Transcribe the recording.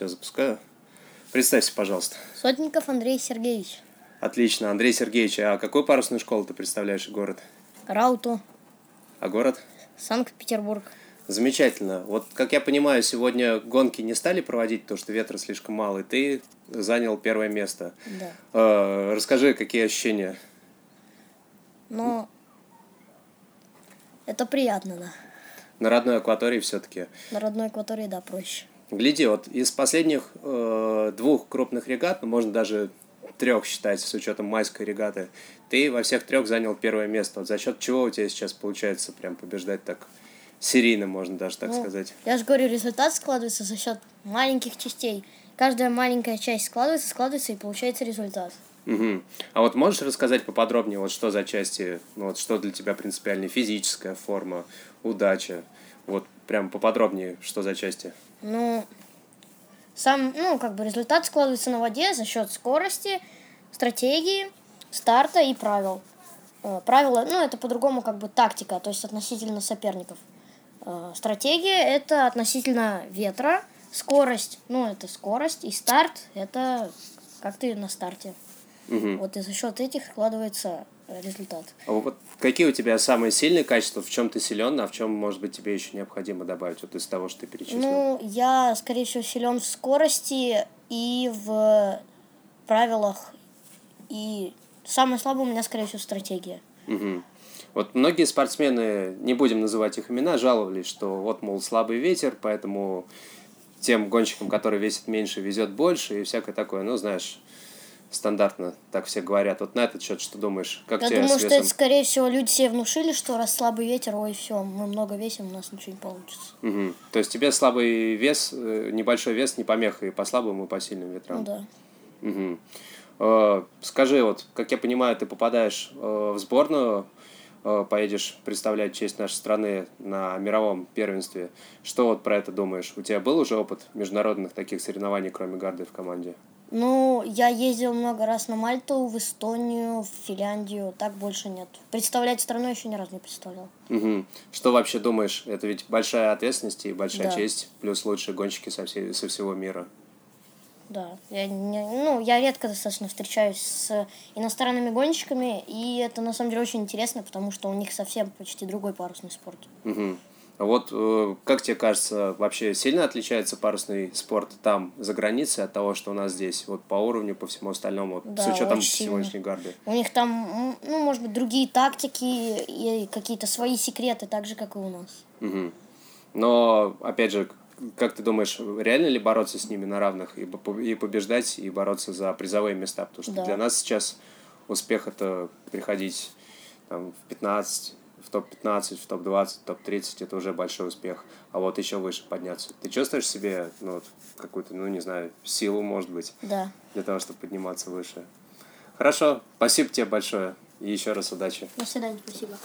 Все, запускаю. Представься, пожалуйста. Сотников Андрей Сергеевич. Отлично. Андрей Сергеевич, а какую парусную школу ты представляешь город? Рауту. А город? Санкт-Петербург. Замечательно. Вот, как я понимаю, сегодня гонки не стали проводить, потому что ветра слишком мало, и ты занял первое место. Да. Э, расскажи, какие ощущения? Но это приятно, да. На родной акватории все-таки. На родной акватории, да, проще. Гляди, вот из последних э, двух крупных регат, ну, можно даже трех считать с учетом майской регаты, ты во всех трех занял первое место. Вот за счет чего у тебя сейчас получается прям побеждать так серийно, можно даже так Ну, сказать? Я же говорю, результат складывается за счет маленьких частей. Каждая маленькая часть складывается, складывается и получается результат. Мгм. А вот можешь рассказать поподробнее, вот что за части, ну вот что для тебя принципиально, физическая форма, удача, вот прям поподробнее, что за части? Ну, сам, ну, как бы результат складывается на воде за счет скорости, стратегии, старта и правил. Э, Правила, ну, это по-другому как бы тактика, то есть относительно соперников. Э, Стратегия – это относительно ветра, скорость, ну, это скорость, и старт – это как ты на старте. Мгм. Вот и за счет этих складывается результат. А вот какие у тебя самые сильные качества, в чем ты силен, а в чем, может быть, тебе еще необходимо добавить вот из того, что ты перечислил? Ну, я, скорее всего, силен в скорости и в правилах. И самое слабое у меня, скорее всего, стратегия. Мгм. Вот многие спортсмены, не будем называть их имена, жаловались, что вот, мол, слабый ветер, поэтому тем гонщикам, которые весят меньше, везет больше и всякое такое. Ну, знаешь, стандартно так все говорят. Вот на этот счет что думаешь? Как Я тебе думаю, что это, скорее всего, люди себе внушили, что раз слабый ветер, ой, все, мы много весим, у нас ничего не получится. Мгм. То есть тебе слабый вес, э, небольшой вес не помеха и по слабым, и по сильным ветрам? Ну да. Э, Скажи, вот, как я понимаю, ты попадаешь э, в сборную, э, поедешь представлять честь нашей страны на мировом первенстве. Что вот про это думаешь? У тебя был уже опыт международных таких соревнований, кроме гарды в команде? Ну, я ездил много раз на Мальту, в Эстонию, в Финляндию, так больше нет. Представлять страну еще ни разу не представлял. Мгм. Что вообще думаешь? Это ведь большая ответственность и большая Да. честь, плюс лучшие гонщики со, всей, со всего мира. Да, я, не- ну, я редко достаточно встречаюсь с иностранными гонщиками, и это на самом деле очень интересно, потому что у них совсем почти другой парусный спорт. Мгм. Вот э, как тебе кажется, вообще сильно отличается парусный спорт там, за границей, от того, что у нас здесь, вот по уровню, по всему остальному, вот, с Да, учетом сегодняшней гарды? У них там, ну, может быть, другие тактики и какие-то свои секреты, так же, как и у нас. Мгм. Но, опять же, как ты думаешь, реально ли бороться с ними на равных и побеждать, и бороться за призовые места? Потому что Да. для нас сейчас успех это приходить там, в 15, в топ-15, в топ-20, топ-30, это уже большой успех. А вот еще выше подняться. Ты чувствуешь себе ну, вот, какую-то, ну не знаю, силу, может быть, Да. для того, чтобы подниматься выше? Хорошо, спасибо тебе большое. И еще раз удачи. До свидания, спасибо.